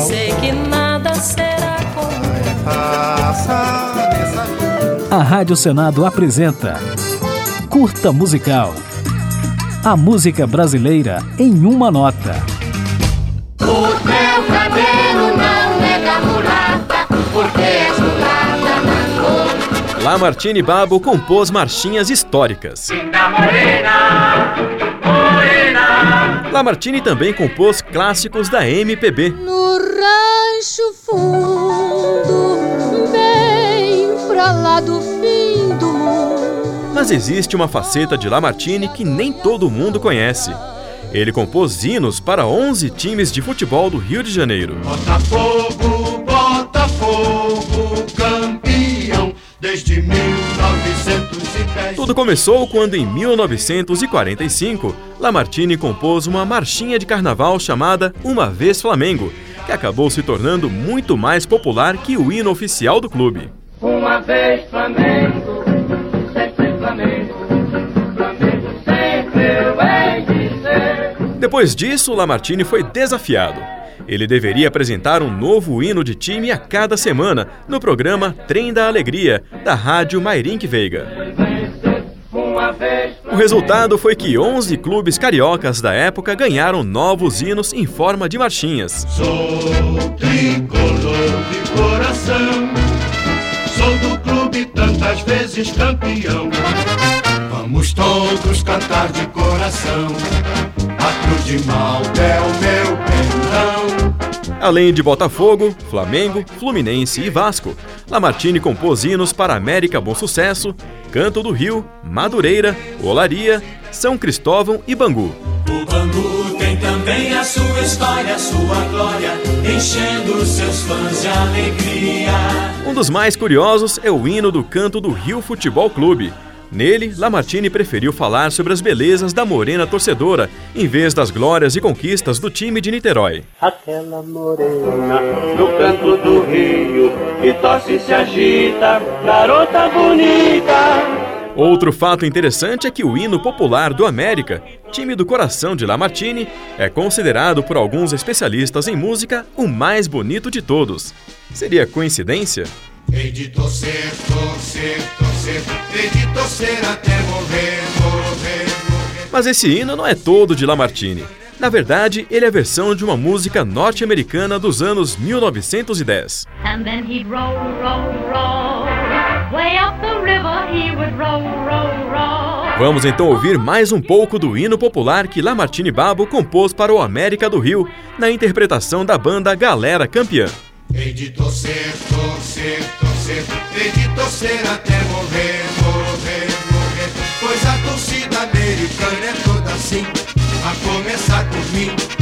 Sei que nada será como A Rádio Senado apresenta Curta Musical. A música brasileira em uma nota. O teu cabelo não é da mulata, porque és mulata na cor. Lamartine Babo compôs marchinhas históricas. Da morena, morena. Lamartine também compôs clássicos da MPB. No rancho fundo, bem pra lá do fim do mundo. Mas existe uma faceta de Lamartine que nem todo mundo conhece. Ele compôs hinos para 11 times de futebol do Rio de Janeiro. Botafogo, Botafogo, Tudo começou quando, em 1945, Lamartine compôs uma marchinha de carnaval chamada Uma Vez Flamengo, que acabou se tornando muito mais popular que o hino oficial do clube. Uma vez Flamengo, sempre Flamengo, Flamengo sempre eu hei de ser. Depois disso, Lamartine foi desafiado. Ele deveria apresentar um novo hino de time a cada semana no programa Trem da Alegria, da rádio Mairink Veiga. Uma vez O resultado foi que 11 clubes cariocas da época ganharam novos hinos em forma de marchinhas. Sou tricolor de coração, sou do clube tantas vezes campeão. Vamos todos cantar de coração, a cruz de Malta é o meu pendão. Além de Botafogo, Flamengo, Fluminense e Vasco, Lamartine compôs hinos para América Bom Sucesso, Canto do Rio, Madureira, Olaria, São Cristóvão e Bangu. O Bangu tem também a sua história, a sua glória, enchendo seus fãs de alegria. Um dos mais curiosos é o hino do Canto do Rio Futebol Clube. Nele, Lamartine preferiu falar sobre as belezas da morena torcedora, em vez das glórias e conquistas do time de Niterói. Aquela morena no canto do rio que torce e se agita, garota bonita. Outro fato interessante é que o hino popular do América, time do coração de Lamartine, é considerado por alguns especialistas em música o mais bonito de todos. Seria coincidência? Hei de torcer, torcer, torcer, hei de torcer até morrer, morrer, morrer. Mas esse hino não é todo de Lamartine. Na verdade, ele é a versão de uma música norte-americana dos anos 1910. And then he'd roll, roll, roll. Way up the river he would roll, roll, roll. Vamos então ouvir mais um pouco do hino popular que Lamartine Babo compôs para o América do Rio, na interpretação da banda Galera Campeã. Hei de torcer, torcer, torcer, hei de torcer até morrer, morrer, morrer. Pois a torcida americana é toda assim, a começar por mim.